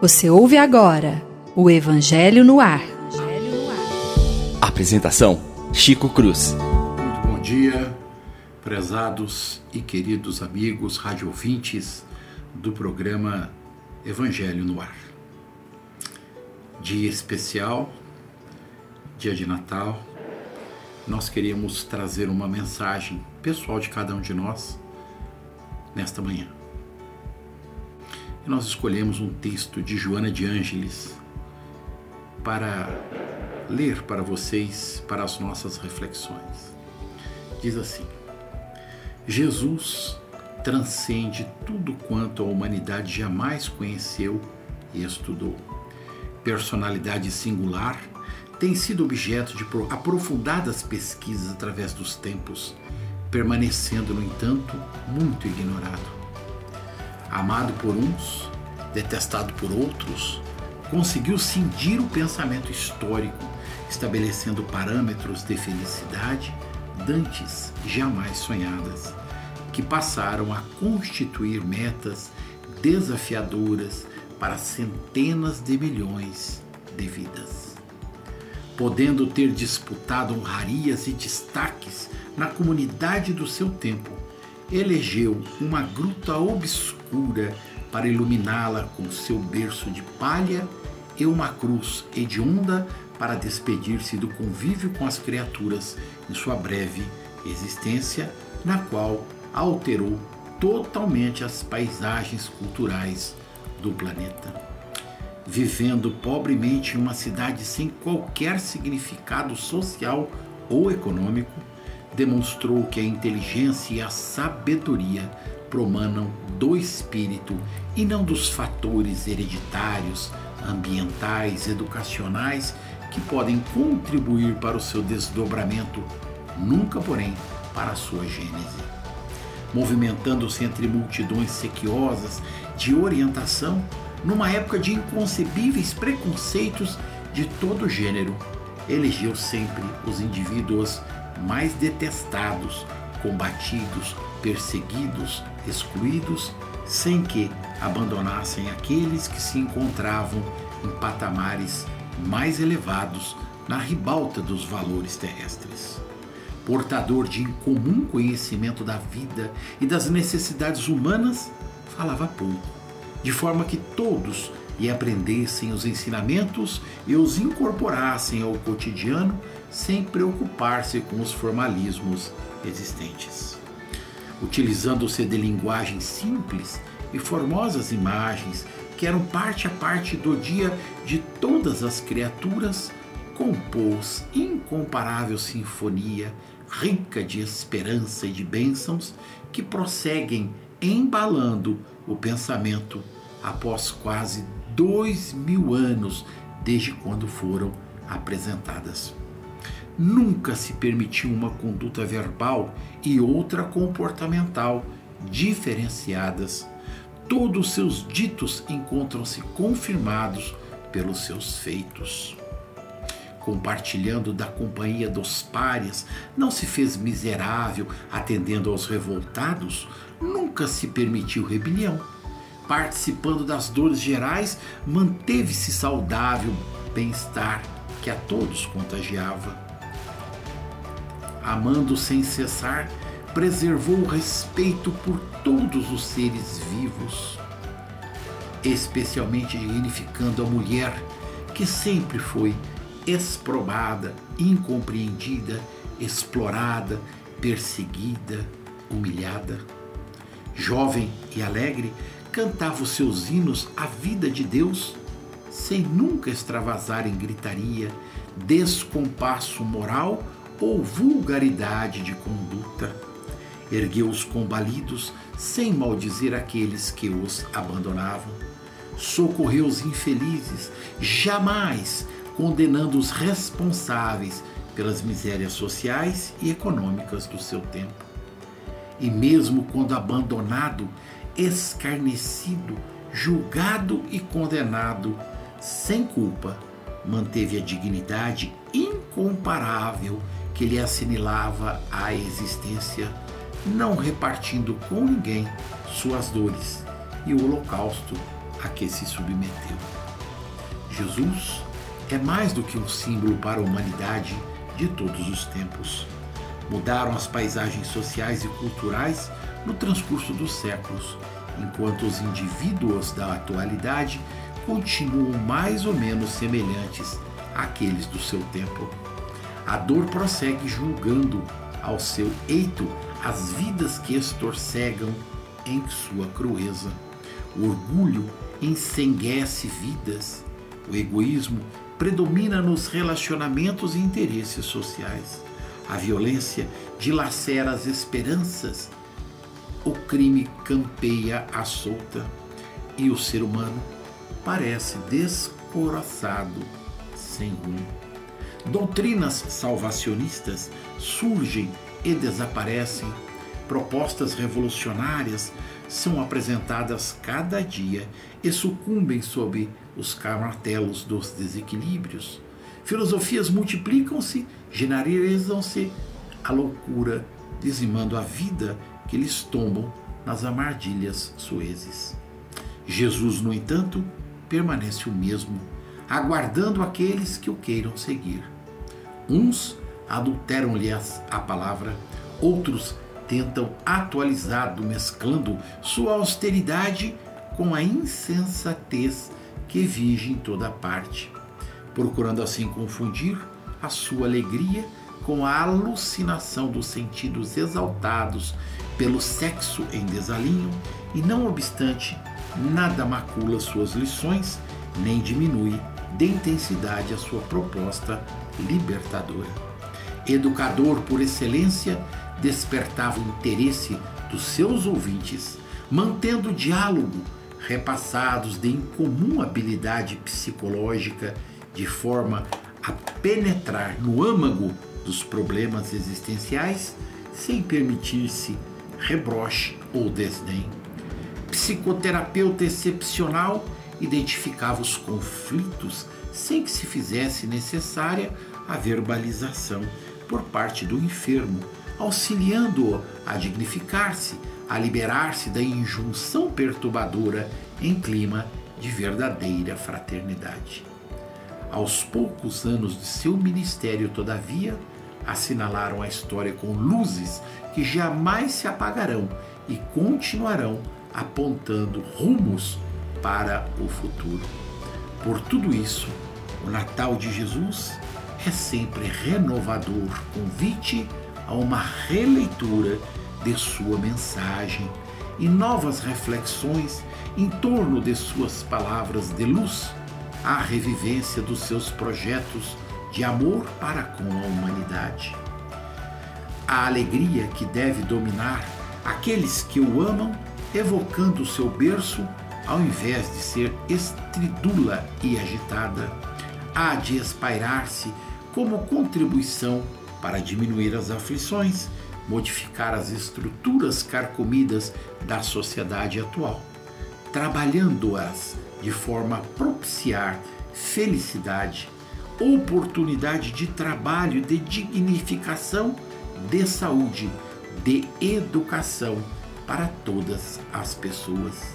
Você ouve agora o Evangelho no Ar. Apresentação: Chico Cruz. Muito bom dia, prezados e queridos amigos radiovintes do programa Evangelho no Ar. Dia especial, dia de Natal, nós queríamos trazer uma mensagem pessoal de cada um de nós nesta manhã. E nós escolhemos um texto de Joana de Ângeles para ler para vocês, para as nossas reflexões. Diz assim: Jesus transcende tudo quanto a humanidade jamais conheceu e estudou. Personalidade singular, tem sido objeto de aprofundadas pesquisas através dos tempos, permanecendo, no entanto, muito ignorado. Amado por uns, detestado por outros, conseguiu cindir o pensamento histórico, estabelecendo parâmetros de felicidade dantes jamais sonhadas, que passaram a constituir metas desafiadoras para centenas de milhões de vidas podendo ter disputado honrarias e destaques na comunidade do seu tempo, elegeu uma gruta obscura para iluminá-la com seu berço de palha e uma cruz hedionda para despedir-se do convívio com as criaturas em sua breve existência, na qual alterou totalmente as paisagens culturais do planeta vivendo pobremente em uma cidade sem qualquer significado social ou econômico, demonstrou que a inteligência e a sabedoria promanam do espírito e não dos fatores hereditários, ambientais, educacionais que podem contribuir para o seu desdobramento, nunca, porém, para a sua gênese. Movimentando-se entre multidões sequiosas de orientação, numa época de inconcebíveis preconceitos de todo gênero, elegeu sempre os indivíduos mais detestados, combatidos, perseguidos, excluídos, sem que abandonassem aqueles que se encontravam em patamares mais elevados na ribalta dos valores terrestres. Portador de incomum conhecimento da vida e das necessidades humanas, falava pouco de forma que todos lhe aprendessem os ensinamentos e os incorporassem ao cotidiano sem preocupar-se com os formalismos existentes. Utilizando-se de linguagem simples e formosas imagens que eram parte a parte do dia de todas as criaturas, compôs incomparável sinfonia rica de esperança e de bênçãos que prosseguem embalando o pensamento após quase dois mil anos desde quando foram apresentadas. Nunca se permitiu uma conduta verbal e outra comportamental diferenciadas. Todos os seus ditos encontram-se confirmados pelos seus feitos. Compartilhando da companhia dos párias, não se fez miserável atendendo aos revoltados, nunca se permitiu rebelião participando das dores gerais, manteve-se saudável, bem-estar que a todos contagiava. Amando sem cessar, preservou o respeito por todos os seres vivos, especialmente dignificando a mulher, que sempre foi exprobada, incompreendida, explorada, perseguida, humilhada. Jovem e alegre, cantava os seus hinos à vida de Deus, sem nunca extravasar em gritaria, descompasso moral ou vulgaridade de conduta. Ergueu os combalidos sem maldizer aqueles que os abandonavam. Socorreu os infelizes, jamais condenando os responsáveis pelas misérias sociais e econômicas do seu tempo. E mesmo quando abandonado, escarnecido, julgado e condenado sem culpa, manteve a dignidade incomparável que lhe assinilava a existência, não repartindo com ninguém suas dores e o holocausto a que se submeteu. Jesus é mais do que um símbolo para a humanidade de todos os tempos. Mudaram as paisagens sociais e culturais no transcurso dos séculos, enquanto os indivíduos da atualidade continuam mais ou menos semelhantes àqueles do seu tempo. A dor prossegue julgando ao seu eito as vidas que estorcegam em sua crueza. O orgulho ensenguece vidas. O egoísmo predomina nos relacionamentos e interesses sociais. A violência dilacera as esperanças. O crime campeia à solta e o ser humano parece descoraçado, sem rumo. Doutrinas salvacionistas surgem e desaparecem. Propostas revolucionárias são apresentadas cada dia e sucumbem sob os martelos dos desequilíbrios. Filosofias multiplicam-se, generalizam-se, a loucura dizimando a vida que eles tombam nas armadilhas suezes. Jesus, no entanto, permanece o mesmo, aguardando aqueles que o queiram seguir. Uns adulteram-lhe a palavra, outros tentam atualizado, mesclando sua austeridade com a insensatez que vige em toda parte, procurando assim confundir a sua alegria com a alucinação dos sentidos exaltados pelo sexo em desalinho, e não obstante, nada macula suas lições, nem diminui de intensidade a sua proposta libertadora. Educador por excelência, despertava o interesse dos seus ouvintes, mantendo diálogo repassados de incomum habilidade psicológica, de forma a penetrar no âmago dos problemas existenciais sem permitir-se rebroche ou desdém. Psicoterapeuta excepcional identificava os conflitos sem que se fizesse necessária a verbalização por parte do enfermo, auxiliando-o a dignificar-se, a liberar-se da injunção perturbadora em clima de verdadeira fraternidade. Aos poucos anos de seu ministério, todavia, assinalaram a história com luzes que jamais se apagarão e continuarão apontando rumos para o futuro. Por tudo isso, o Natal de Jesus é sempre renovador convite a uma releitura de sua mensagem e novas reflexões em torno de suas palavras de luz, a revivência dos seus projetos de amor para com a humanidade. A alegria que deve dominar aqueles que o amam, evocando o seu berço, ao invés de ser estridula e agitada, há de espairar-se como contribuição para diminuir as aflições, modificar as estruturas carcomidas da sociedade atual, trabalhando-as de forma a propiciar felicidade, oportunidade de trabalho, de dignificação, de saúde, de educação para todas as pessoas.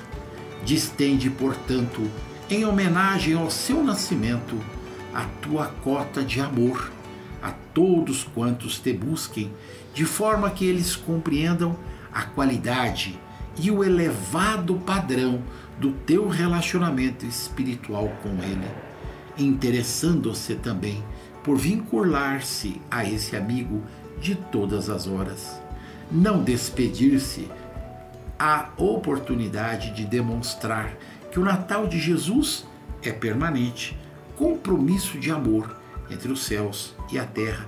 Distende, portanto, em homenagem ao seu nascimento, a tua cota de amor a todos quantos te busquem, de forma que eles compreendam a qualidade e o elevado padrão do teu relacionamento espiritual com Ele, interessando-se também por vincular-se a esse amigo de todas as horas. Não despedir-se a oportunidade de demonstrar que o Natal de Jesus é permanente, compromisso de amor entre os céus e a terra,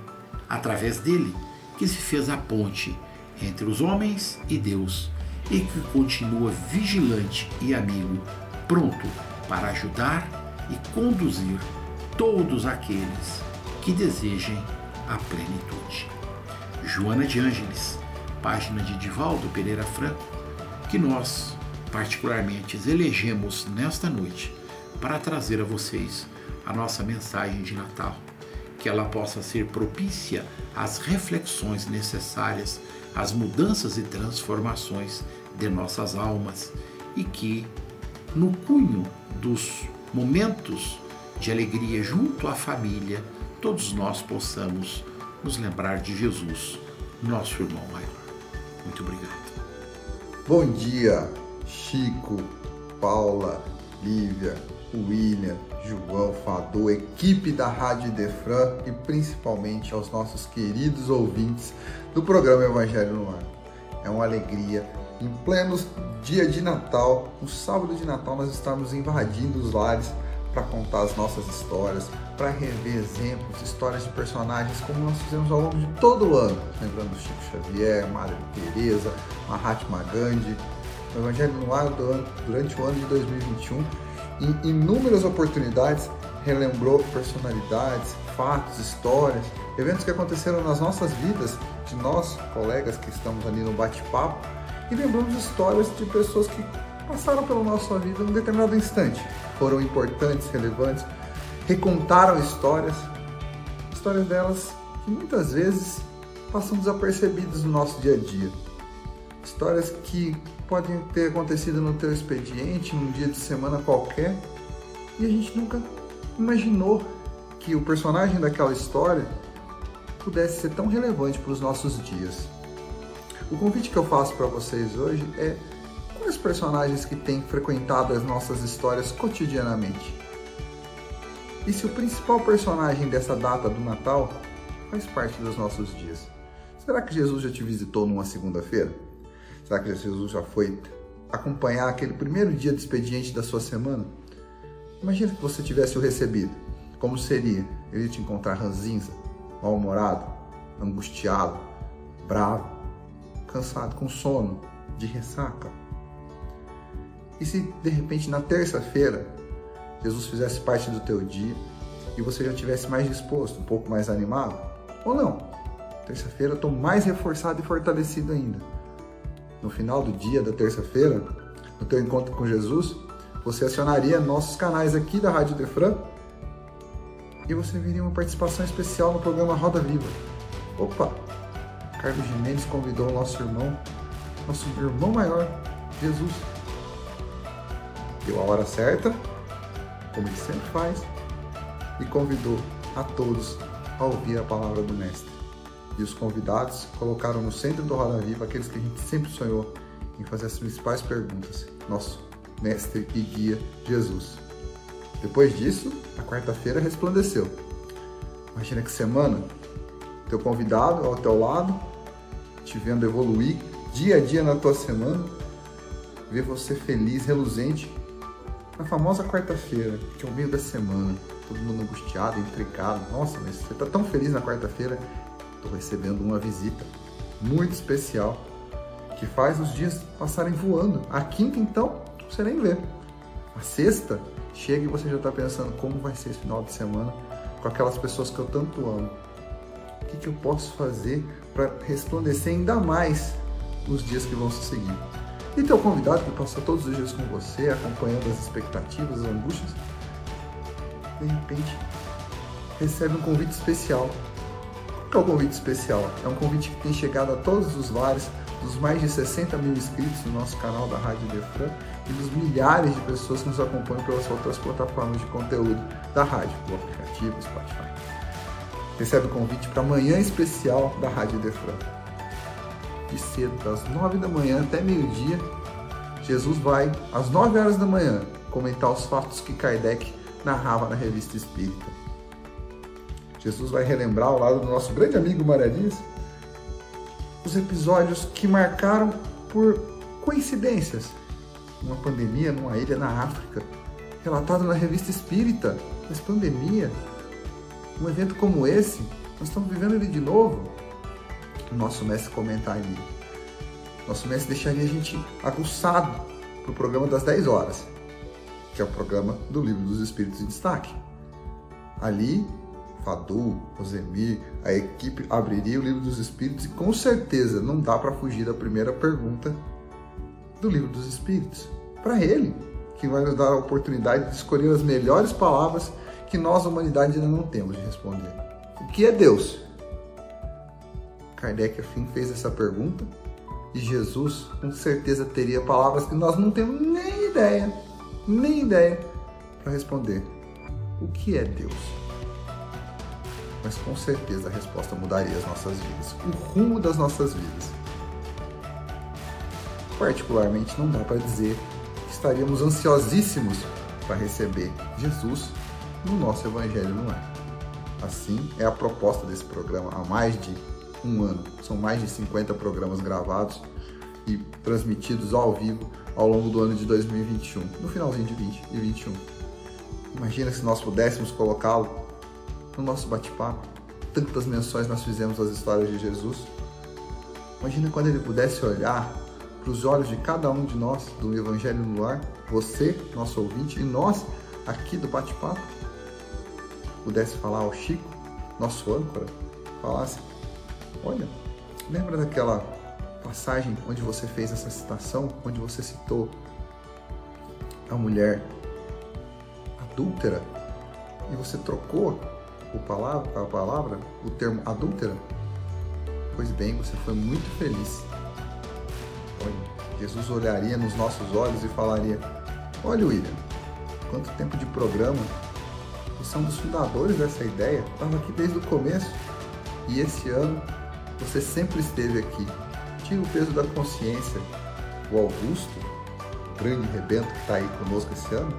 através dele que se fez a ponte entre os homens e Deus e que continua vigilante e amigo, pronto para ajudar e conduzir todos aqueles que desejem a plenitude. Joana de Ângeles, página de Divaldo Pereira Franco, que nós, particularmente, elegemos nesta noite para trazer a vocês a nossa mensagem de Natal que ela possa ser propícia às reflexões necessárias as mudanças e transformações de nossas almas e que, no cunho dos momentos de alegria junto à família, todos nós possamos nos lembrar de Jesus, nosso irmão maior. Muito obrigado. Bom dia, Chico, Paula, Lívia, William, João, Fador, equipe da Rádio Defran e principalmente aos nossos queridos ouvintes do programa Evangelho no Ar. É uma alegria. Em pleno dia de Natal, no sábado de Natal, nós estamos invadindo os lares para contar as nossas histórias, para rever exemplos, histórias de personagens como nós fizemos ao longo de todo o ano, lembrando Chico Xavier, Maria Teresa, Mahatma Gandhi, o Evangelho no Ar durante o ano de 2021, em inúmeras oportunidades relembrou personalidades, fatos, histórias, eventos que aconteceram nas nossas vidas, de nós, colegas que estamos ali no bate-papo, e lembramos histórias de pessoas que passaram pela nossa vida em um determinado instante, foram importantes, relevantes, recontaram histórias, histórias delas que muitas vezes passam desapercebidas no nosso dia a dia. Histórias que podem ter acontecido no teu expediente, num dia de semana qualquer, e a gente nunca imaginou que o personagem daquela história pudesse ser tão relevante para os nossos dias. O convite que eu faço para vocês hoje é quais personagens que têm frequentado as nossas histórias cotidianamente? E se o principal personagem dessa data do Natal faz parte dos nossos dias? Será que Jesus já te visitou numa segunda-feira? Será que Jesus já foi acompanhar aquele primeiro dia de expediente da sua semana? Imagina que você tivesse o recebido. Como seria? Ele ia te encontrar ranzinza, mal-humorado, angustiado, bravo, cansado, com sono, de ressaca? E se de repente na terça-feira Jesus fizesse parte do teu dia e você já tivesse mais disposto, um pouco mais animado? Ou não? Terça-feira eu estou mais reforçado e fortalecido ainda. No final do dia da terça-feira, no teu encontro com Jesus, você acionaria nossos canais aqui da Rádio Defran e você veria uma participação especial no programa Roda Viva. Opa! Carlos Jimenez convidou o nosso irmão, nosso irmão maior, Jesus. Deu a hora certa, como ele sempre faz, e convidou a todos a ouvir a palavra do Mestre. E os convidados colocaram no centro do Roda Viva aqueles que a gente sempre sonhou em fazer as principais perguntas. Nosso Mestre e Guia Jesus. Depois disso, a quarta-feira resplandeceu. Imagina que semana, teu convidado ao teu lado, te vendo evoluir dia a dia na tua semana, ver você feliz, reluzente, na famosa quarta-feira, que é o meio da semana, todo mundo angustiado, intrigado. Nossa, mas você está tão feliz na quarta-feira? Estou recebendo uma visita muito especial que faz os dias passarem voando. A quinta, então, você nem vê. A sexta, chega e você já está pensando como vai ser esse final de semana com aquelas pessoas que eu tanto amo. O que, que eu posso fazer para resplandecer ainda mais nos dias que vão se seguir? E teu convidado que passa todos os dias com você, acompanhando as expectativas, as angústias, de repente recebe um convite especial. Que é o convite especial? É um convite que tem chegado a todos os lares dos mais de 60 mil inscritos no nosso canal da Rádio Defran e dos milhares de pessoas que nos acompanham pelas outras plataformas de conteúdo da rádio, o aplicativo, Spotify. Recebe o convite para amanhã especial da Rádio Defran de cedo, das 9 da manhã até meio-dia, Jesus vai, às 9 horas da manhã, comentar os fatos que Kardec narrava na revista Espírita. Jesus vai relembrar, ao lado do nosso grande amigo Maradias, os episódios que marcaram por coincidências. Uma pandemia numa ilha na África, relatado na revista Espírita. Mas pandemia, um evento como esse, nós estamos vivendo ele de novo o nosso mestre comentaria. Nosso mestre deixaria a gente aguçado para o programa das 10 horas, que é o programa do Livro dos Espíritos em Destaque. Ali, Fadu, Rosemir, a equipe abriria o Livro dos Espíritos e com certeza não dá para fugir da primeira pergunta do Livro dos Espíritos. Para ele, que vai nos dar a oportunidade de escolher as melhores palavras que nós, humanidade, ainda não temos de responder. O que é Deus? Kardec afim fez essa pergunta e Jesus com certeza teria palavras que nós não temos nem ideia, nem ideia para responder. O que é Deus? Mas com certeza a resposta mudaria as nossas vidas, o rumo das nossas vidas. Particularmente, não dá para dizer que estaríamos ansiosíssimos para receber Jesus no nosso Evangelho no ar. Assim é a proposta desse programa há mais de um ano. São mais de 50 programas gravados e transmitidos ao vivo ao longo do ano de 2021, no finalzinho de 20 e 21. Imagina se nós pudéssemos colocá-lo no nosso bate-papo. Tantas menções nós fizemos às histórias de Jesus. Imagina quando ele pudesse olhar para os olhos de cada um de nós do Evangelho no Ar, você, nosso ouvinte, e nós aqui do bate-papo, pudesse falar ao Chico, nosso âncora, falasse: Olha, lembra daquela passagem onde você fez essa citação, onde você citou a mulher adúltera e você trocou o palavra, a palavra, o termo adúltera? Pois bem, você foi muito feliz. Olha, Jesus olharia nos nossos olhos e falaria: Olha, William, quanto tempo de programa. Você é um dos fundadores dessa ideia, estava aqui desde o começo. E esse ano você sempre esteve aqui. Tira o peso da consciência. O Augusto, o grande rebento que está aí conosco esse ano,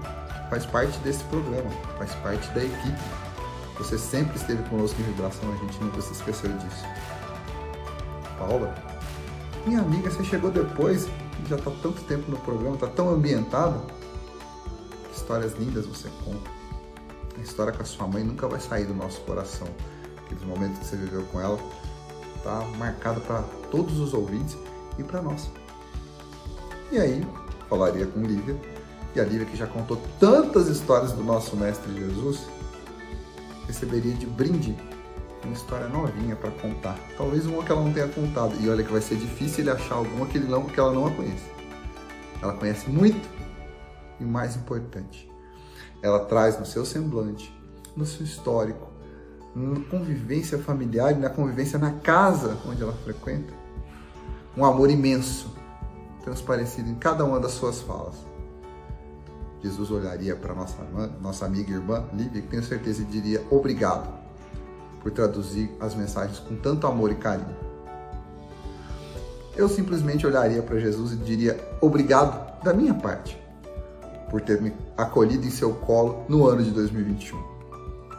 faz parte desse programa, faz parte da equipe. Você sempre esteve conosco em vibração, a gente nunca se esqueceu disso. Paula, minha amiga, você chegou depois, já está tanto tempo no programa, está tão ambientada. Histórias lindas você conta. A história com a sua mãe nunca vai sair do nosso coração. Aqueles momentos que você viveu com ela está marcado para todos os ouvintes e para nós. E aí, falaria com Lívia, e a Lívia que já contou tantas histórias do nosso Mestre Jesus, receberia de brinde uma história novinha para contar. Talvez uma que ela não tenha contado. E olha que vai ser difícil ele achar alguma que, ele não, que ela não a conhece. Ela conhece muito e mais importante, ela traz no seu semblante, no seu histórico, na convivência familiar e na convivência na casa onde ela frequenta, um amor imenso, transparecido em cada uma das suas falas. Jesus olharia para nossa nossa amiga e irmã Lívia, que tenho certeza diria obrigado por traduzir as mensagens com tanto amor e carinho. Eu simplesmente olharia para Jesus e diria obrigado da minha parte por ter me acolhido em seu colo no ano de 2021.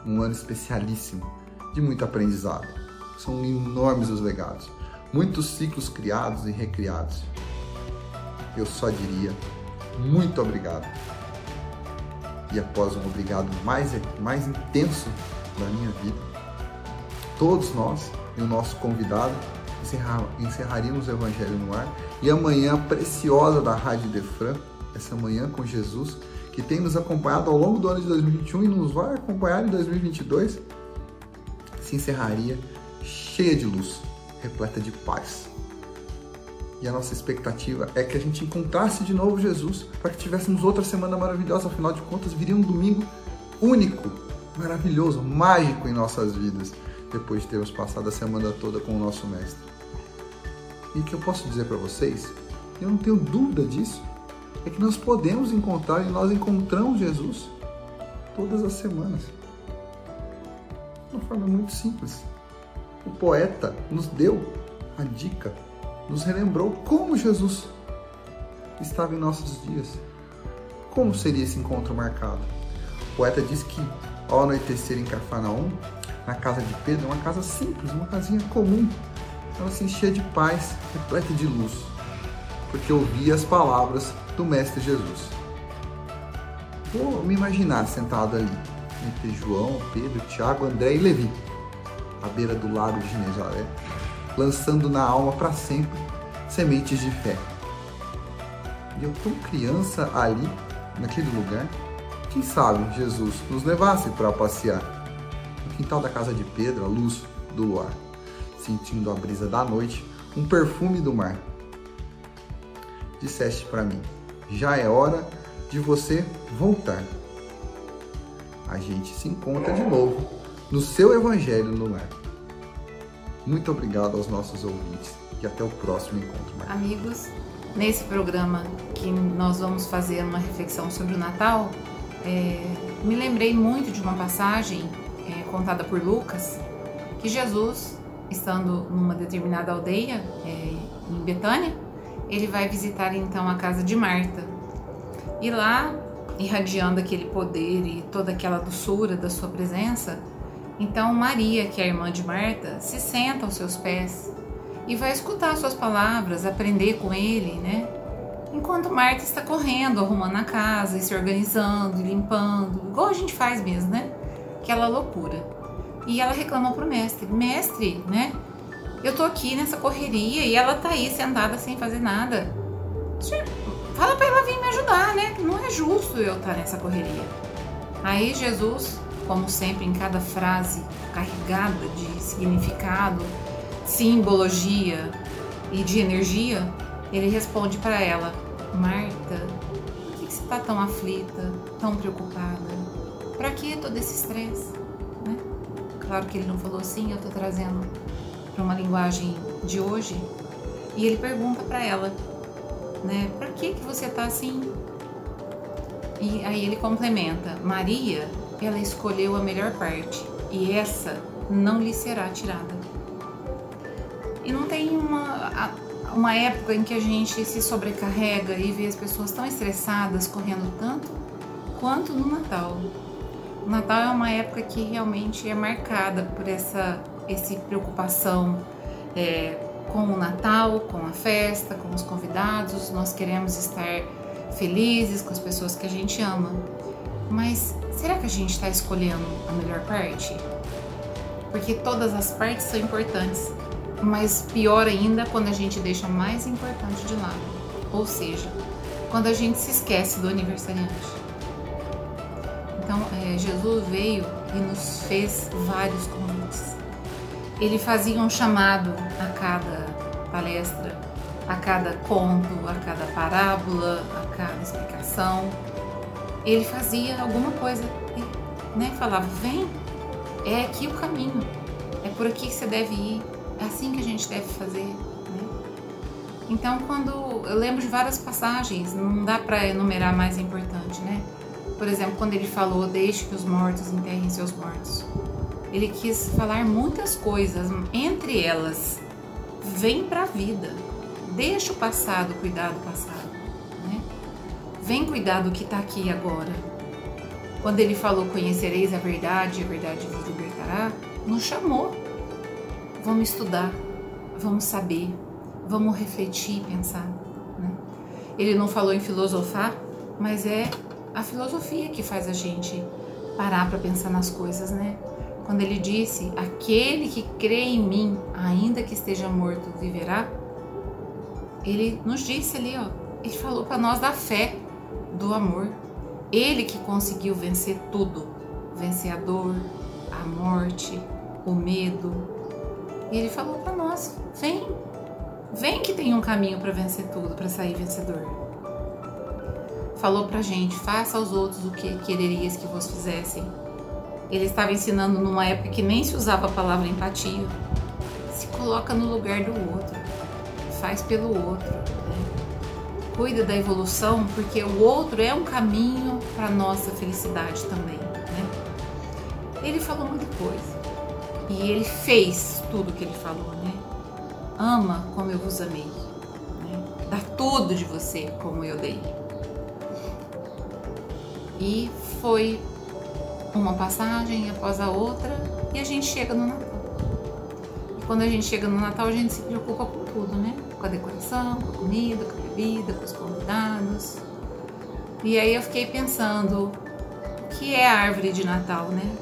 Um ano especialíssimo, de muito aprendizado. São enormes os legados, muitos ciclos criados e recriados. Eu só diria muito obrigado. E após um obrigado mais, mais intenso da minha vida, todos nós e o nosso convidado encerrar, encerraríamos o Evangelho no ar e a manhã preciosa da Rádio Defran essa manhã com Jesus, que tem nos acompanhado ao longo do ano de 2021 e nos vai acompanhar em 2022, se encerraria cheia de luz, repleta de paz. E a nossa expectativa é que a gente encontrasse de novo Jesus, para que tivéssemos outra semana maravilhosa, afinal de contas, viria um domingo único, maravilhoso, mágico em nossas vidas, depois de termos passado a semana toda com o nosso Mestre. E o que eu posso dizer para vocês, eu não tenho dúvida disso, é que nós podemos encontrar e nós encontramos Jesus todas as semanas. De uma forma muito simples. O poeta nos deu a dica, nos relembrou como Jesus estava em nossos dias. Como seria esse encontro marcado? O poeta diz que ao anoitecer em Cafarnaum, na casa de Pedro, uma casa simples, uma casinha comum, ela se enchia de paz, repleta de luz, porque ouvia as palavras do Mestre Jesus. Vou me imaginar sentado ali, entre João, Pedro, Tiago, André e Levi, à beira do lago de Genezaré, lançando na alma para sempre sementes de fé. E eu tão criança ali, naquele lugar, quem sabe Jesus nos levasse para passear no quintal da casa de Pedro, à luz do luar, sentindo a brisa da noite, um perfume do mar. Disseste para mim: já é hora de você voltar. A gente se encontra de novo no seu Evangelho no Lar. Muito obrigado aos nossos ouvintes e até o próximo encontro. Maria. Amigos, nesse programa que nós vamos fazer uma reflexão sobre o Natal, é, me lembrei muito de uma passagem é, contada por Lucas, que Jesus, estando numa determinada aldeia é, em Betânia, ele vai visitar então a casa de Marta. E lá, irradiando aquele poder e toda aquela doçura da sua presença, então Maria, que é a irmã de Marta, se senta aos seus pés e vai escutar suas palavras, aprender com ele, né? Enquanto Marta está correndo, arrumando a casa e se organizando e limpando, igual a gente faz mesmo, né? Aquela loucura. E ela reclamou pro mestre: Mestre, né? Eu tô aqui nessa correria e ela tá aí sentada sem fazer nada. Fala pra ela vir me ajudar, né? Não é justo eu estar tá nessa correria. Aí Jesus, como sempre, em cada frase carregada de significado, simbologia e de energia, ele responde para ela: Marta, por que, você está tão aflita, tão preocupada? Para que todo esse estresse? Né? Claro que ele não falou assim, eu estou trazendo para uma linguagem de hoje. E ele pergunta para ela, né? Para que que você está assim? E aí ele complementa: Maria, ela escolheu a melhor parte e essa não lhe será tirada. E não tem uma, uma época em que a gente se sobrecarrega e vê as pessoas tão estressadas, correndo tanto, quanto no Natal. O Natal é uma época que realmente é marcada por essa, essa preocupação é, com o Natal, com a festa, com os convidados. Nós queremos estar felizes com as pessoas que a gente ama. Mas será que a gente está escolhendo a melhor parte? Porque todas as partes são importantes mas pior ainda quando a gente deixa mais importante de lado, ou seja, quando a gente se esquece do aniversariante. Então, é, Jesus veio e nos fez vários convites. Ele fazia um chamado a cada palestra, a cada conto, a cada parábola, a cada explicação. Ele fazia alguma coisa, né? Falava: vem, é aqui o caminho, é por aqui que você deve ir, é assim que a gente deve fazer. Né? Então, quando eu lembro de várias passagens, não dá para enumerar mais importante, né? Por exemplo, quando ele falou: "Deixe que os mortos enterrem seus mortos". Ele quis falar muitas coisas, entre elas, vem para a vida. Deixa o passado cuidar do passado? Vem cuidar do que está aqui agora. Quando ele falou: "Conhecereis a verdade, a verdade vos libertará", nos chamou Vamos estudar, vamos saber, vamos refletir e pensar. Né? Ele não falou em filosofar, mas é a filosofia que faz a gente parar para pensar nas coisas, né? Quando ele disse: Aquele que crê em mim, ainda que esteja morto, viverá. Ele nos disse ali, ó, ele falou para nós da fé, do amor. Ele que conseguiu vencer tudo, vencer a dor, a morte, o medo, e ele falou para nós: vem, vem que tem um caminho para vencer tudo, para sair vencedor. Falou pra gente: faça aos outros o que quererias que vos fizessem. Ele estava ensinando numa época que nem se usava a palavra empatia. Se coloca no lugar do outro, faz pelo outro. Cuida da evolução, porque o outro é um caminho para nossa felicidade também. Né? Ele falou muita coisa e ele fez tudo que ele falou, né? Ama como eu vos amei. Né? Dá tudo de você como eu dei. E foi uma passagem após a outra e a gente chega no Natal. E quando a gente chega no Natal, a gente se preocupa com tudo, né? Com a decoração, com a comida, com bebida, com os convidados. E aí eu fiquei pensando, o que é a árvore de Natal, né?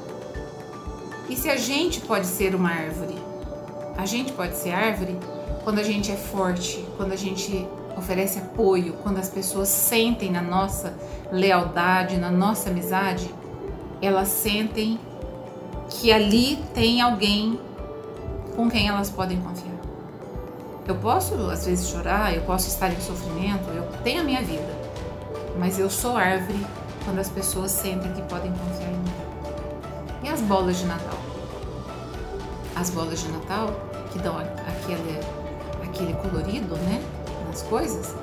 E se a gente pode ser uma árvore? A gente pode ser árvore quando a gente é forte, quando a gente oferece apoio, quando as pessoas sentem na nossa lealdade, na nossa amizade, elas sentem que ali tem alguém com quem elas podem confiar. Eu posso às vezes chorar, eu posso estar em sofrimento, eu tenho a minha vida, mas eu sou árvore quando as pessoas sentem que podem confiar em mim. E as bolas de Natal? As bolas de Natal que dão aquele, aquele colorido, né, nas coisas,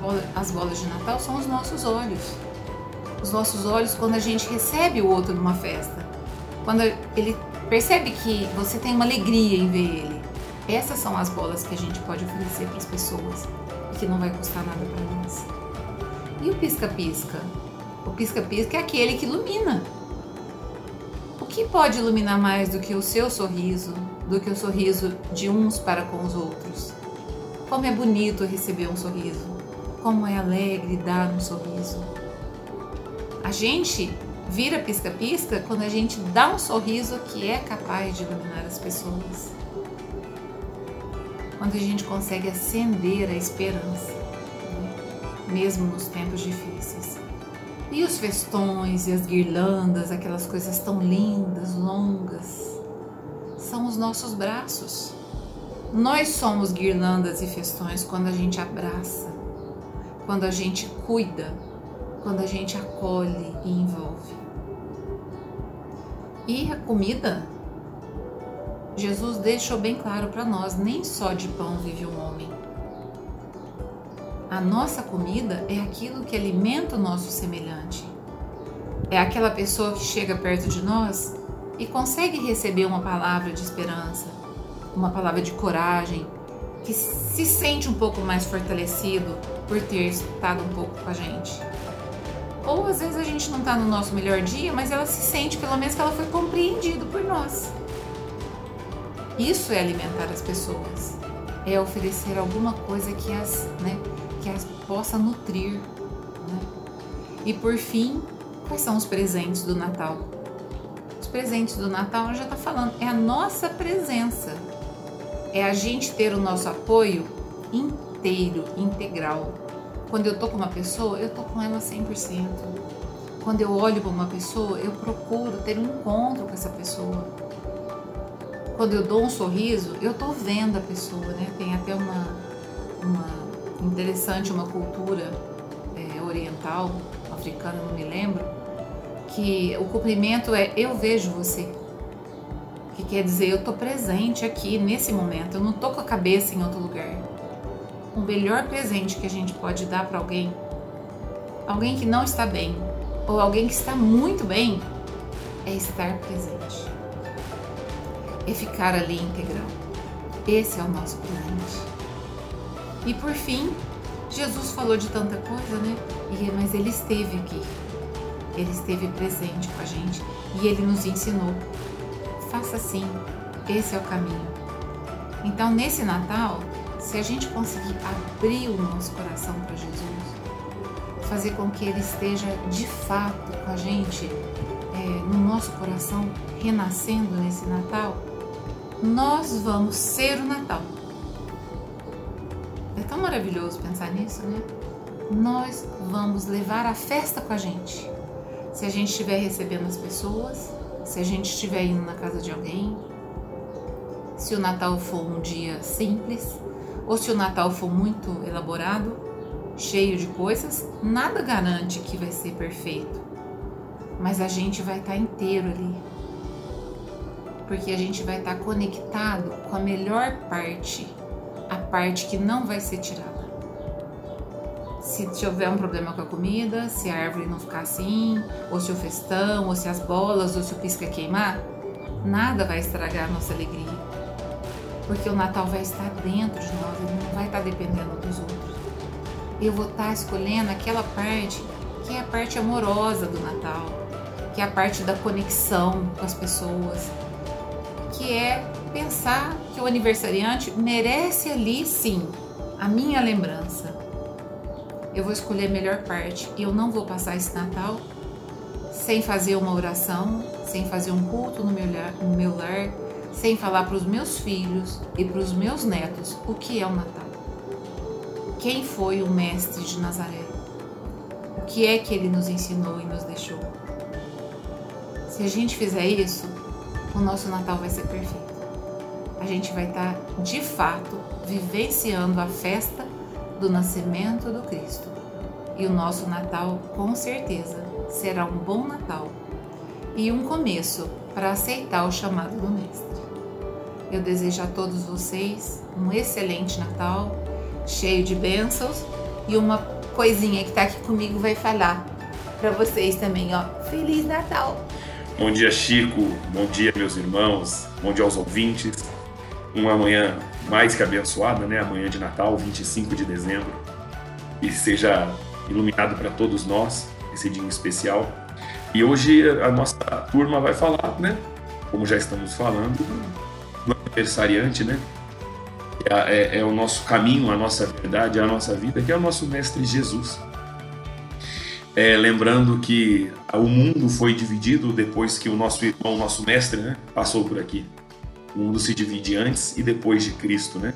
bola, as bolas de Natal são os nossos olhos. Os nossos olhos quando a gente recebe o outro numa festa. Quando ele percebe que você tem uma alegria em ver ele. Essas são as bolas que a gente pode oferecer para as pessoas e que não vai custar nada para nós. E o pisca-pisca? O pisca-pisca é aquele que ilumina. O que pode iluminar mais do que o seu sorriso, do que o sorriso de uns para com os outros? Como é bonito receber um sorriso, como é alegre dar um sorriso. A gente vira pisca-pisca quando a gente dá um sorriso que é capaz de iluminar as pessoas. Quando a gente consegue acender a esperança, né? mesmo nos tempos difíceis. E os festões e as guirlandas, aquelas coisas tão lindas, longas, são os nossos braços. Nós somos guirlandas e festões quando a gente abraça, quando a gente cuida, quando a gente acolhe e envolve. E a comida? Jesus deixou bem claro para nós: nem só de pão vive um homem. A nossa comida é aquilo que alimenta o nosso semelhante. É aquela pessoa que chega perto de nós e consegue receber uma palavra de esperança, uma palavra de coragem, que se sente um pouco mais fortalecido por ter estado um pouco com a gente. Ou às vezes a gente não está no nosso melhor dia, mas ela se sente pelo menos que ela foi compreendido por nós. Isso é alimentar as pessoas, é oferecer alguma coisa que as, né, que as possa nutrir. Né? E por fim, quais são os presentes do Natal? Os presentes do Natal, já está falando, é a nossa presença é a gente ter o nosso apoio inteiro, integral. Quando eu tô com uma pessoa, eu tô com ela 100%. Quando eu olho para uma pessoa, eu procuro ter um encontro com essa pessoa. Quando eu dou um sorriso, eu tô vendo a pessoa, né? Tem até uma, uma interessante, uma cultura é, oriental, africana, não me lembro, que o cumprimento é eu vejo você que quer dizer eu estou presente aqui nesse momento, eu não estou com a cabeça em outro lugar. O melhor presente que a gente pode dar para alguém, alguém que não está bem ou alguém que está muito bem, é estar presente, é ficar ali integral. Esse é o nosso presente. E por fim, Jesus falou de tanta coisa, né? E, mas ele esteve aqui, ele esteve presente com a gente e ele nos ensinou faça assim, esse é o caminho. Então, nesse Natal, se a gente conseguir abrir o nosso coração para Jesus, fazer com que Ele esteja de fato com a gente, é, no nosso coração, renascendo nesse Natal, nós vamos ser o Natal. É tão maravilhoso pensar nisso, né? Nós vamos levar a festa com a gente. Se a gente estiver recebendo as pessoas, se a gente estiver indo na casa de alguém, se o Natal for um dia simples, ou se o Natal for muito elaborado, cheio de coisas, nada garante que vai ser perfeito. Mas a gente vai estar inteiro ali. Porque a gente vai estar conectado com a melhor parte, a parte que não vai ser tirada se tiver um problema com a comida, se a árvore não ficar assim, ou se o festão, ou se as bolas, ou se o pisca queimar, nada vai estragar a nossa alegria. Porque o Natal vai estar dentro de nós, ele não vai estar dependendo dos outros. Eu vou estar escolhendo aquela parte que é a parte amorosa do Natal, que é a parte da conexão com as pessoas, que é pensar que o aniversariante merece ali sim a minha lembrança eu vou escolher a melhor parte e eu não vou passar esse Natal sem fazer uma oração, sem fazer um culto no meu lar, no meu lar sem falar para os meus filhos e para os meus netos o que é o Natal. Quem foi o mestre de Nazaré? O que é que ele nos ensinou e nos deixou? Se a gente fizer isso, o nosso Natal vai ser perfeito. A gente vai estar de fato vivenciando a festa do nascimento do Cristo. E o nosso Natal, com certeza, será um bom Natal e um começo para aceitar o chamado do Mestre. Eu desejo a todos vocês um excelente Natal, cheio de bênçãos e uma coisinha que está aqui comigo vai falar para vocês também, ó. Feliz Natal! Bom dia, Chico. Bom dia, meus irmãos. Bom dia aos ouvintes. Uma manhã mais que abençoada, né? Amanhã de Natal, 25 de dezembro. E seja iluminado para todos nós esse dia especial. E hoje a nossa turma vai falar, né? Como já estamos falando, do aniversariante, né? É, é, é, o nosso caminho, a nossa verdade, a nossa vida, que é o nosso Mestre Jesus. É, lembrando que o mundo foi dividido depois que o nosso irmão, o nosso mestre, né, passou por aqui. O mundo se divide antes e depois de Cristo, né?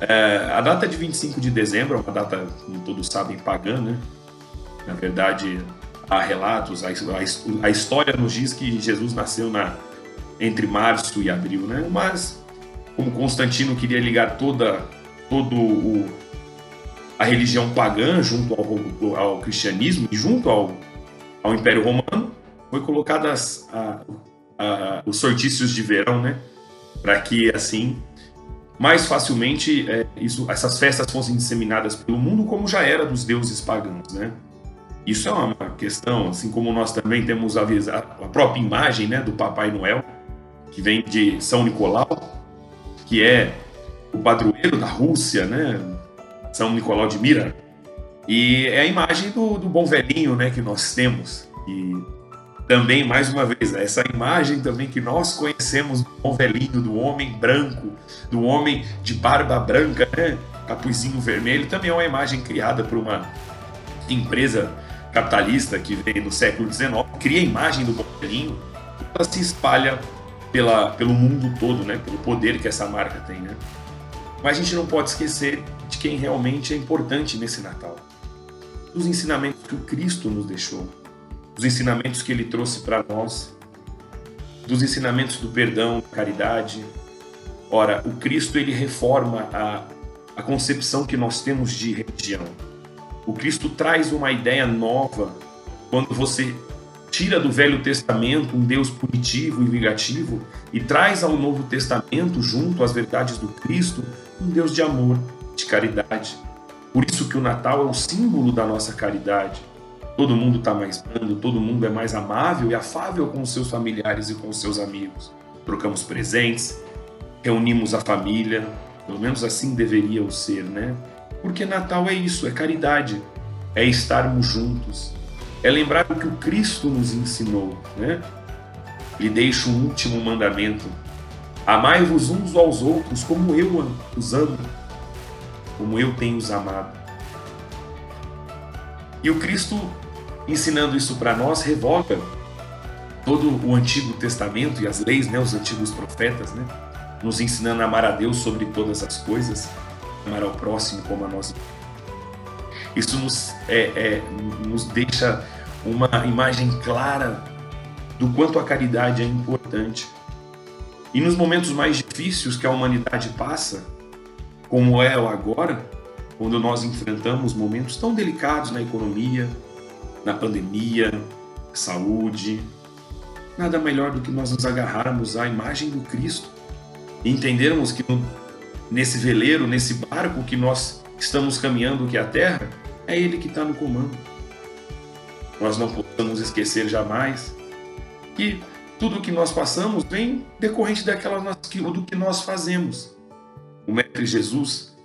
É, a data de 25 de dezembro é uma data, como todos sabem, pagã, né? Na verdade, há relatos, a, a, a história nos diz que Jesus nasceu na, entre março e abril, né? Mas, como Constantino queria ligar toda, todo o, a religião pagã junto ao, ao cristianismo e junto ao, ao Império Romano, foi colocadas a, a, os sortícios de verão, né? Para que assim mais facilmente é, isso, essas festas fossem disseminadas pelo mundo, como já era dos deuses pagãos, né? Isso é uma questão, assim como nós também temos a, a própria imagem, né, do Papai Noel, que vem de São Nicolau, que é o padroeiro da Rússia, né? São Nicolau de Mira. E é a imagem do, do bom velhinho né, que nós temos. E também, mais uma vez, essa imagem também que nós conhecemos do bom velhinho, do homem branco, do homem de barba branca, né? capuzinho vermelho, também é uma imagem criada por uma empresa capitalista que veio no século XIX, cria a imagem do bom velhinho, ela se espalha pela, pelo mundo todo, né? pelo poder que essa marca tem. Né? Mas a gente não pode esquecer de quem realmente é importante nesse Natal. Dos ensinamentos que o Cristo nos deixou, dos ensinamentos que ele trouxe para nós, dos ensinamentos do perdão, da caridade. Ora, o Cristo ele reforma a, a concepção que nós temos de religião. O Cristo traz uma ideia nova quando você tira do Velho Testamento um Deus punitivo e vingativo e traz ao Novo Testamento, junto às verdades do Cristo, um Deus de amor, de caridade. Por isso que o Natal é o símbolo da nossa caridade. Todo mundo está mais brando, todo mundo é mais amável e afável com os seus familiares e com os seus amigos. Trocamos presentes, reunimos a família, pelo menos assim deveria o ser, né? Porque Natal é isso, é caridade, é estarmos juntos, é lembrar o que o Cristo nos ensinou, né? Lhe deixo um último mandamento: amai-vos uns aos outros como eu os amo, como eu tenho os amado. E o Cristo, ensinando isso para nós, revoga todo o Antigo Testamento e as leis, né, os antigos profetas, né, nos ensinando a amar a Deus sobre todas as coisas, amar ao próximo como a nós isso nos, é, é, nos deixa uma imagem clara do quanto a caridade é importante. E nos momentos mais difíceis que a humanidade passa, como é o agora, quando nós enfrentamos momentos tão delicados na economia, na pandemia, saúde, nada melhor do que nós nos agarrarmos à imagem do Cristo e entendermos que nesse veleiro, nesse barco que nós estamos caminhando, que é a Terra, é Ele que está no comando. Nós não podemos esquecer jamais que tudo o que nós passamos vem decorrente daquela do que nós fazemos. O Mestre Jesus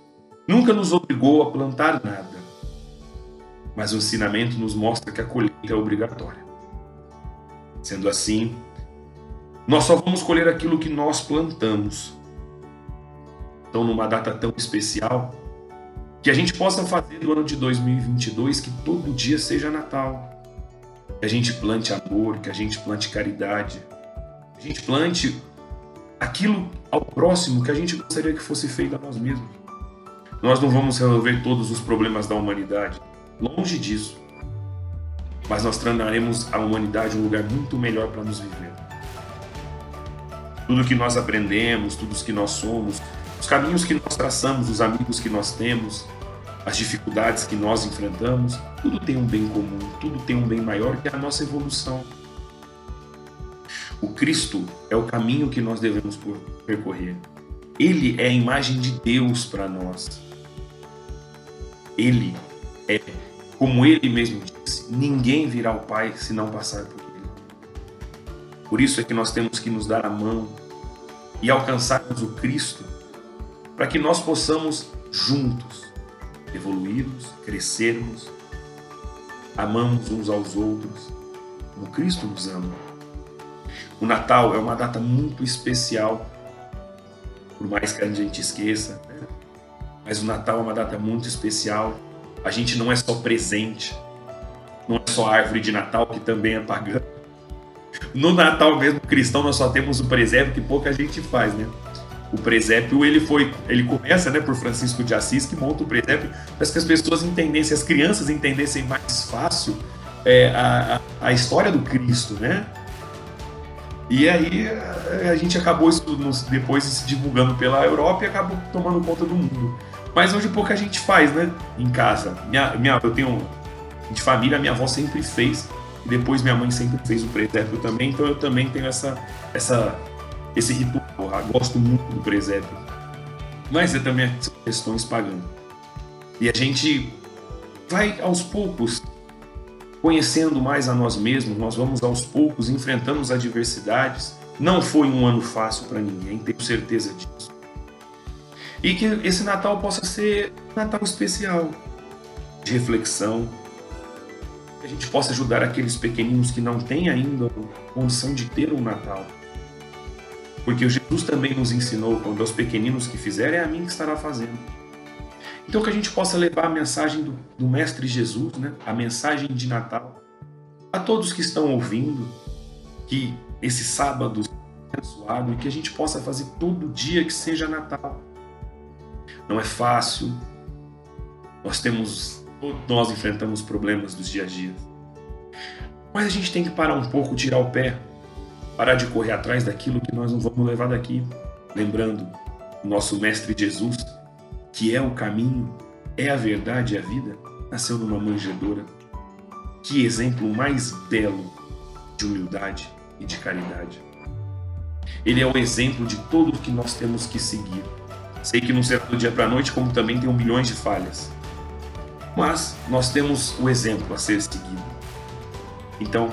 nunca nos obrigou a plantar nada, mas o ensinamento nos mostra que a colheita é obrigatória. Sendo assim, nós só vamos colher aquilo que nós plantamos. Então, numa data tão especial, que a gente possa fazer do ano de 2022 que todo dia seja Natal. Que a gente plante amor, que a gente plante caridade, que a gente plante aquilo ao próximo que a gente gostaria que fosse feito a nós mesmos. Nós não vamos resolver todos os problemas da humanidade, longe disso. Mas nós tornaremos a humanidade um lugar muito melhor para nos viver. Tudo que nós aprendemos, tudo que nós somos, os caminhos que nós traçamos, os amigos que nós temos, as dificuldades que nós enfrentamos, tudo tem um bem comum, tudo tem um bem maior que a nossa evolução. O Cristo é o caminho que nós devemos percorrer. Ele é a imagem de Deus para nós. Ele é, como ele mesmo disse, ninguém virá ao Pai se não passar por ele. Por isso é que nós temos que nos dar a mão e alcançarmos o Cristo, para que nós possamos juntos evoluirmos, crescermos, amamos uns aos outros, como Cristo nos ama. O Natal é uma data muito especial, por mais que a gente esqueça, né? mas o Natal é uma data muito especial. A gente não é só presente, não é só árvore de Natal, que também é pagã. No Natal mesmo cristão nós só temos o presépio que pouca gente faz, né? O presépio ele foi, ele começa, né, por Francisco de Assis que monta o presépio para que as pessoas entendessem, as crianças entendessem mais fácil é, a, a, a, história do Cristo, né? E aí a gente acabou isso depois se divulgando pela Europa e acabou tomando conta do mundo. Mas hoje pouca gente faz, né? Em casa. Minha, minha, eu tenho de família, minha avó sempre fez e depois minha mãe sempre fez o presépio também, então eu também tenho essa, essa, esse ritual. Eu gosto muito do presépio. Mas é também são questões pagãs. E a gente vai aos poucos conhecendo mais a nós mesmos, nós vamos aos poucos enfrentando as adversidades. Não foi um ano fácil para ninguém, tenho certeza disso. E que esse Natal possa ser um Natal especial, de reflexão, que a gente possa ajudar aqueles pequeninos que não têm ainda condição de ter um Natal. Porque Jesus também nos ensinou, quando aos pequeninos que fizerem, é a mim que estará fazendo. Então que a gente possa levar a mensagem do, do Mestre Jesus, né? a mensagem de Natal, a todos que estão ouvindo, que esse sábado abençoado e que a gente possa fazer todo dia que seja Natal. Não é fácil, nós temos nós enfrentamos problemas dos dias a dia. Mas a gente tem que parar um pouco, tirar o pé, parar de correr atrás daquilo que nós não vamos levar daqui. Lembrando, nosso Mestre Jesus, que é o caminho, é a verdade e a vida, nasceu numa manjedoura. Que exemplo mais belo de humildade e de caridade. Ele é o exemplo de tudo que nós temos que seguir. Sei que não será do dia para a noite, como também tem milhões de falhas. Mas nós temos o exemplo a ser seguido. Então,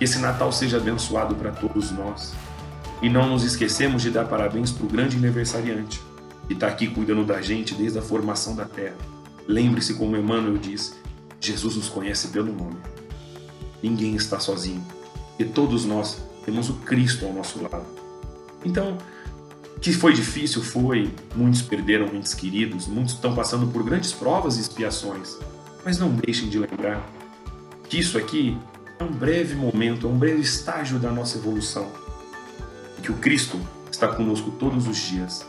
que esse Natal seja abençoado para todos nós. E não nos esquecemos de dar parabéns para o grande aniversariante, que está aqui cuidando da gente desde a formação da terra. Lembre-se, como Emmanuel diz, Jesus nos conhece pelo nome. Ninguém está sozinho, e todos nós temos o Cristo ao nosso lado. Então, que foi difícil, foi. Muitos perderam entes queridos, muitos estão passando por grandes provas e expiações. Mas não deixem de lembrar que isso aqui é um breve momento, é um breve estágio da nossa evolução. Que o Cristo está conosco todos os dias.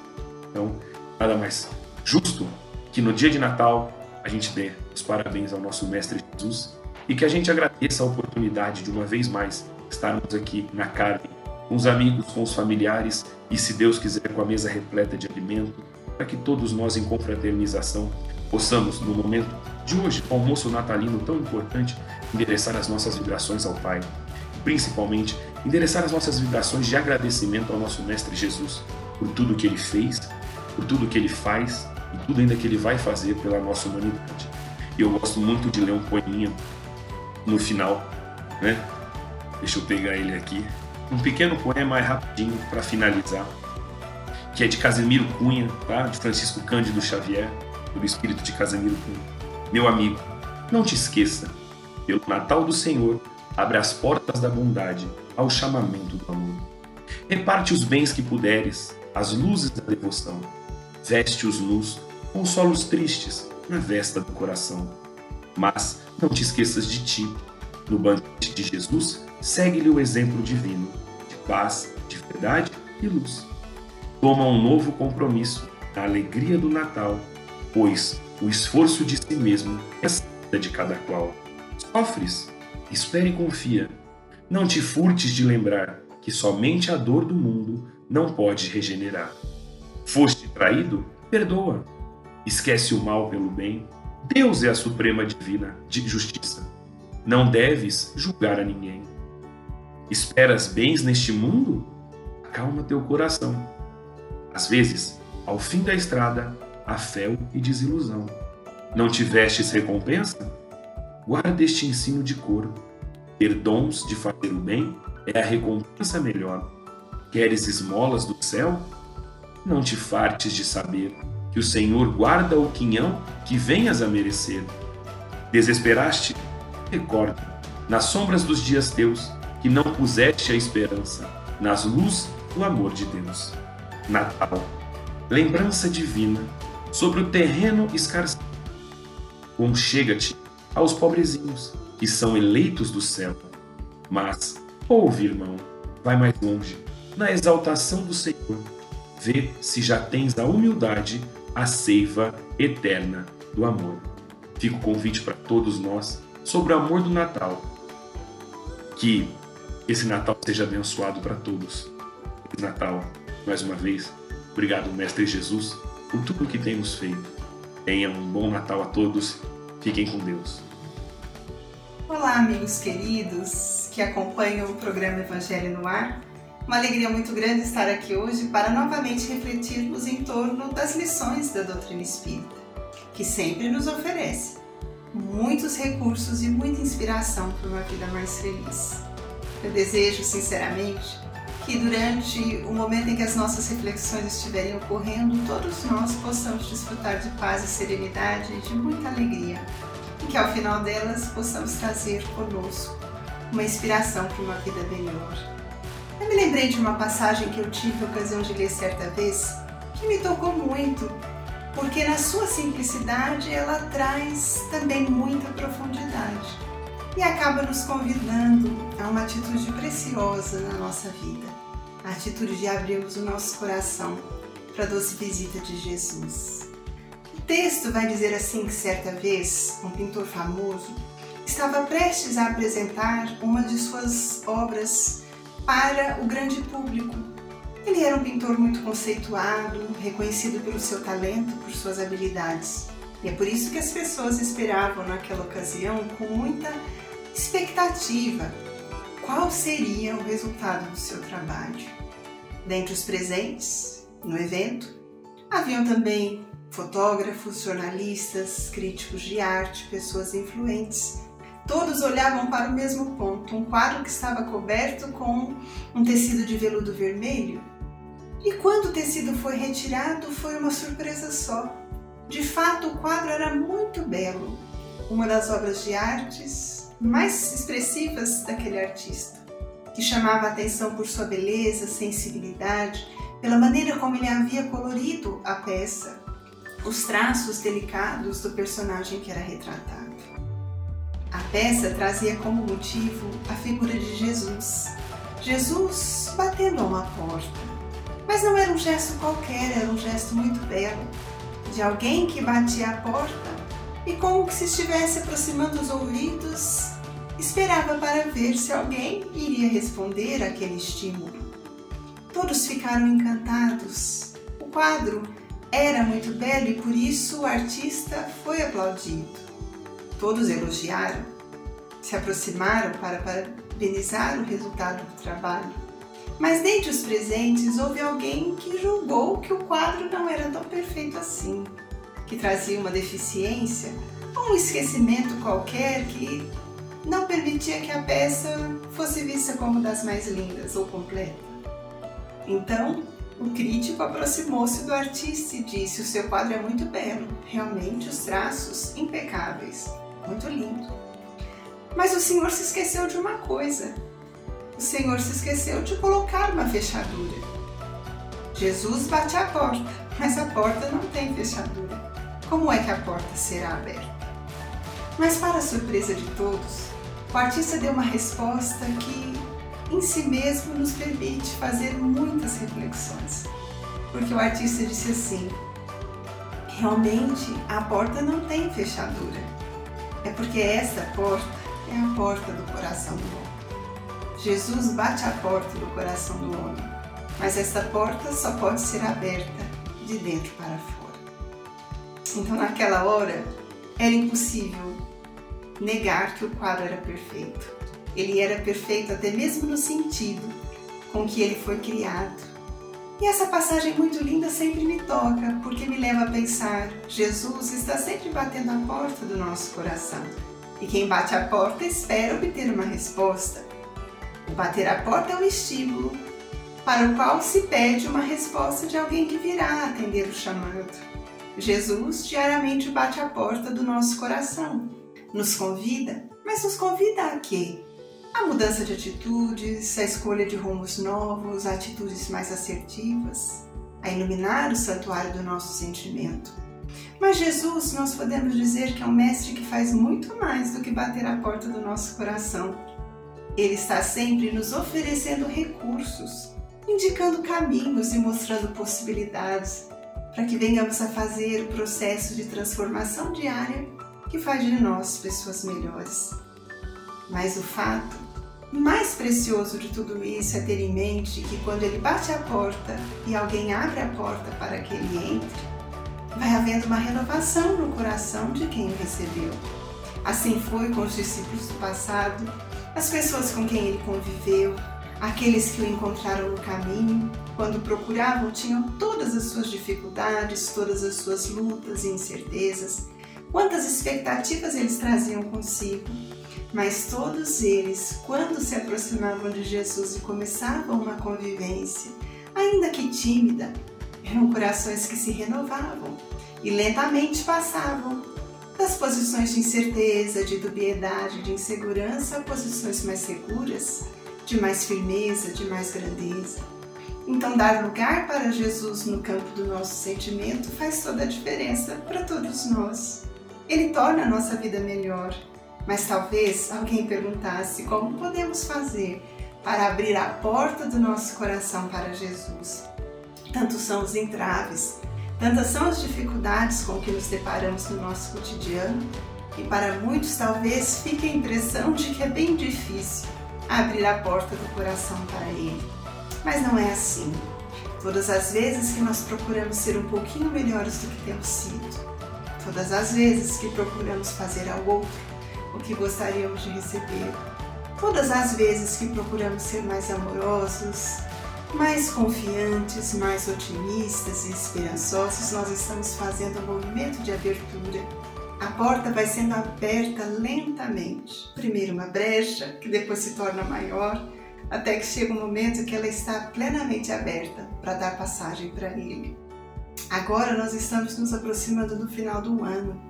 Então, nada mais justo que no dia de Natal a gente dê os parabéns ao nosso Mestre Jesus e que a gente agradeça a oportunidade de uma vez mais estarmos aqui na carne com os amigos, com os familiares e, se Deus quiser, com a mesa repleta de alimento, para que todos nós, em confraternização, possamos, no momento de hoje, o almoço natalino tão importante, endereçar as nossas vibrações ao Pai. Principalmente, endereçar as nossas vibrações de agradecimento ao nosso Mestre Jesus por tudo que ele fez, por tudo que ele faz e tudo ainda que ele vai fazer pela nossa humanidade. E eu gosto muito de ler um poeminha no final, né? Deixa eu pegar ele aqui um pequeno poema é rapidinho para finalizar, que é de Casemiro Cunha, tá? de Francisco Cândido Xavier, do espírito de Casemiro Cunha. Meu amigo, não te esqueça, pelo Natal do Senhor, abre as portas da bondade ao chamamento do amor. Reparte os bens que puderes, as luzes da devoção. Veste os nus, consola-os tristes na vesta do coração. Mas não te esqueças de ti. No banquete de Jesus, segue-lhe o exemplo divino paz, de verdade e luz. Toma um novo compromisso na alegria do Natal, pois o esforço de si mesmo é a de cada qual. Sofres? Espere e confia. Não te furtes de lembrar que somente a dor do mundo não pode regenerar. Foste traído? Perdoa. Esquece o mal pelo bem. Deus é a suprema divina de justiça. Não deves julgar a ninguém. Esperas bens neste mundo? Acalma teu coração. Às vezes, ao fim da estrada, há fel e desilusão. Não tivestes recompensa? Guarda este ensino de coro. Ter dons de fazer o bem é a recompensa melhor. Queres esmolas do céu? Não te fartes de saber que o Senhor guarda o quinhão que venhas a merecer. Desesperaste? Recorda, nas sombras dos dias teus, que não puseste a esperança, nas luz do amor de Deus. Natal, lembrança divina sobre o terreno escarcado. Conchega-te aos pobrezinhos, que são eleitos do céu. Mas, ouve, irmão, vai mais longe, na exaltação do Senhor. Vê se já tens a humildade, a seiva eterna do amor. Fica o convite para todos nós sobre o amor do Natal. Que esse Natal seja abençoado para todos. Esse Natal, mais uma vez, obrigado, Mestre Jesus, por tudo que temos feito. Tenham um bom Natal a todos. Fiquem com Deus. Olá, amigos queridos que acompanham o programa Evangelho no Ar. Uma alegria muito grande estar aqui hoje para novamente refletirmos em torno das lições da doutrina espírita, que sempre nos oferece muitos recursos e muita inspiração para uma vida mais feliz. Eu desejo, sinceramente, que durante o momento em que as nossas reflexões estiverem ocorrendo, todos nós possamos desfrutar de paz e serenidade e de muita alegria, e que ao final delas possamos trazer conosco uma inspiração para uma vida melhor. Eu me lembrei de uma passagem que eu tive a ocasião de ler certa vez, que me tocou muito, porque na sua simplicidade ela traz também muita profundidade e acaba nos convidando a uma atitude preciosa na nossa vida, a atitude de abrirmos o nosso coração para a doce visita de Jesus. O texto vai dizer assim que certa vez um pintor famoso estava prestes a apresentar uma de suas obras para o grande público. Ele era um pintor muito conceituado, reconhecido pelo seu talento, por suas habilidades. E é por isso que as pessoas esperavam naquela ocasião com muita expectativa qual seria o resultado do seu trabalho. Dentre os presentes no evento, haviam também fotógrafos, jornalistas, críticos de arte, pessoas influentes. Todos olhavam para o mesmo ponto, um quadro que estava coberto com um tecido de veludo vermelho. E quando o tecido foi retirado, foi uma surpresa só. De fato, o quadro era muito belo, uma das obras de artes mais expressivas daquele artista, que chamava a atenção por sua beleza, sensibilidade, pela maneira como ele havia colorido a peça, os traços delicados do personagem que era retratado. A peça trazia como motivo a figura de Jesus. Jesus batendo a uma porta. Mas não era um gesto qualquer, era um gesto muito belo, de alguém que batia a porta e, como que se estivesse aproximando os ouvidos, esperava para ver se alguém iria responder àquele estímulo. Todos ficaram encantados. O quadro era muito belo e por isso o artista foi aplaudido. Todos elogiaram, se aproximaram para parabenizar o resultado do trabalho. Mas dentre os presentes houve alguém que julgou que o quadro não era tão perfeito assim, que trazia uma deficiência ou um esquecimento qualquer que não permitia que a peça fosse vista como das mais lindas ou completa. Então, o crítico aproximou-se do artista e disse: O seu quadro é muito belo, realmente os traços impecáveis, muito lindo. Mas o senhor se esqueceu de uma coisa. O senhor se esqueceu de colocar uma fechadura. Jesus bate à porta, mas a porta não tem fechadura. Como é que a porta será aberta? Mas, para a surpresa de todos, o artista deu uma resposta que, em si mesmo, nos permite fazer muitas reflexões. Porque o artista disse assim: realmente a porta não tem fechadura. É porque essa porta é a porta do coração do homem. Jesus bate a porta do coração do homem, mas essa porta só pode ser aberta de dentro para fora. Então, naquela hora, era impossível negar que o quadro era perfeito. Ele era perfeito até mesmo no sentido com que ele foi criado. E essa passagem muito linda sempre me toca, porque me leva a pensar: Jesus está sempre batendo a porta do nosso coração. E quem bate a porta espera obter uma resposta. O bater a porta é um estímulo para o qual se pede uma resposta de alguém que virá atender o chamado. Jesus diariamente bate a porta do nosso coração, nos convida, mas nos convida a quê? A mudança de atitudes, a escolha de rumos novos, atitudes mais assertivas, a iluminar o santuário do nosso sentimento. Mas Jesus, nós podemos dizer que é um mestre que faz muito mais do que bater a porta do nosso coração. Ele está sempre nos oferecendo recursos, indicando caminhos e mostrando possibilidades para que venhamos a fazer o processo de transformação diária que faz de nós pessoas melhores. Mas o fato mais precioso de tudo isso é ter em mente que quando ele bate a porta e alguém abre a porta para que ele entre, vai havendo uma renovação no coração de quem o recebeu. Assim foi com os discípulos do passado, as pessoas com quem ele conviveu, aqueles que o encontraram no caminho, quando procuravam, tinham todas as suas dificuldades, todas as suas lutas e incertezas, quantas expectativas eles traziam consigo. Mas todos eles, quando se aproximavam de Jesus e começavam uma convivência, ainda que tímida, eram corações que se renovavam e lentamente passavam. Das posições de incerteza, de dubiedade, de insegurança a posições mais seguras, de mais firmeza, de mais grandeza. Então, dar lugar para Jesus no campo do nosso sentimento faz toda a diferença para todos nós. Ele torna a nossa vida melhor. Mas talvez alguém perguntasse como podemos fazer para abrir a porta do nosso coração para Jesus. Tantos são os entraves, tantas são as dificuldades com que nos deparamos no nosso cotidiano, e para muitos talvez fique a impressão de que é bem difícil abrir a porta do coração para Ele. Mas não é assim. Todas as vezes que nós procuramos ser um pouquinho melhores do que temos sido, todas as vezes que procuramos fazer ao outro o que gostaríamos de receber, todas as vezes que procuramos ser mais amorosos, mais confiantes, mais otimistas e esperançosos, nós estamos fazendo um movimento de abertura. A porta vai sendo aberta lentamente. Primeiro uma brecha, que depois se torna maior, até que chega um momento que ela está plenamente aberta para dar passagem para ele. Agora nós estamos nos aproximando do final do ano.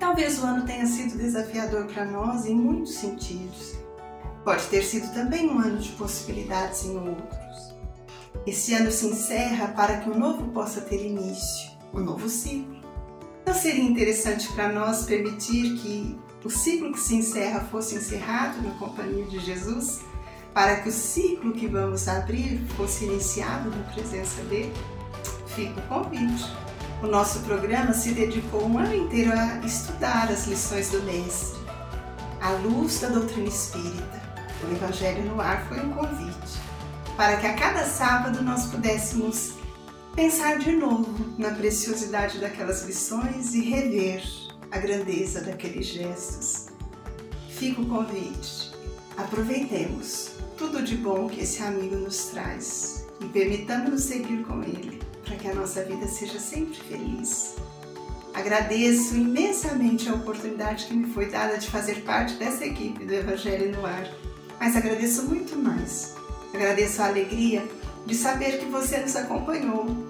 Talvez o ano tenha sido desafiador para nós em muitos sentidos. Pode ter sido também um ano de possibilidades em outros. Esse ano se encerra para que o novo possa ter início, um novo ciclo. Não seria interessante para nós permitir que o ciclo que se encerra fosse encerrado na companhia de Jesus? para que o ciclo que vamos abrir fosse iniciado na presença dele? Fica o convite. O nosso programa se dedicou um ano inteiro a estudar as lições do Mestre. A luz da doutrina espírita, o Evangelho no Ar foi um convite para que a cada sábado nós pudéssemos pensar de novo na preciosidade daquelas lições e rever a grandeza daqueles gestos. Fica o convite. Aproveitemos tudo de bom que esse amigo nos traz e permitamos-nos seguir com ele, para que a nossa vida seja sempre feliz. Agradeço imensamente a oportunidade que me foi dada de fazer parte dessa equipe do Evangelho no Ar, mas agradeço muito mais. Agradeço a alegria de saber que você nos acompanhou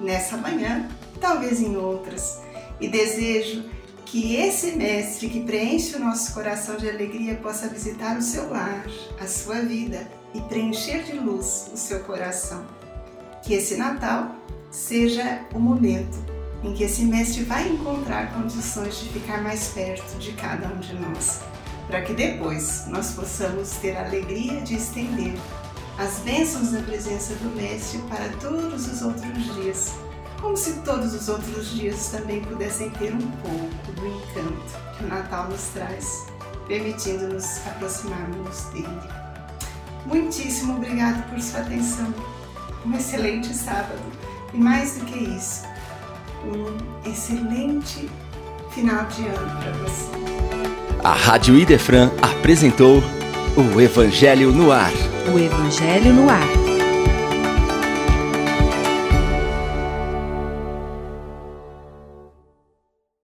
nessa manhã, talvez em outras, e desejo que esse mestre que preenche o nosso coração de alegria possa visitar o seu lar, a sua vida e preencher de luz o seu coração. Que esse Natal seja o momento em que esse mestre vai encontrar condições de ficar mais perto de cada um de nós, para que depois nós possamos ter a alegria de estender as bênçãos da presença do mestre para todos os outros dias como se todos os outros dias também pudessem ter um pouco do encanto que o Natal nos traz, permitindo-nos aproximarmos dele. Muitíssimo obrigado por sua atenção. Um excelente sábado e mais do que isso, um excelente final de ano para você. A Rádio Idefran apresentou O Evangelho no Ar. O Evangelho no Ar.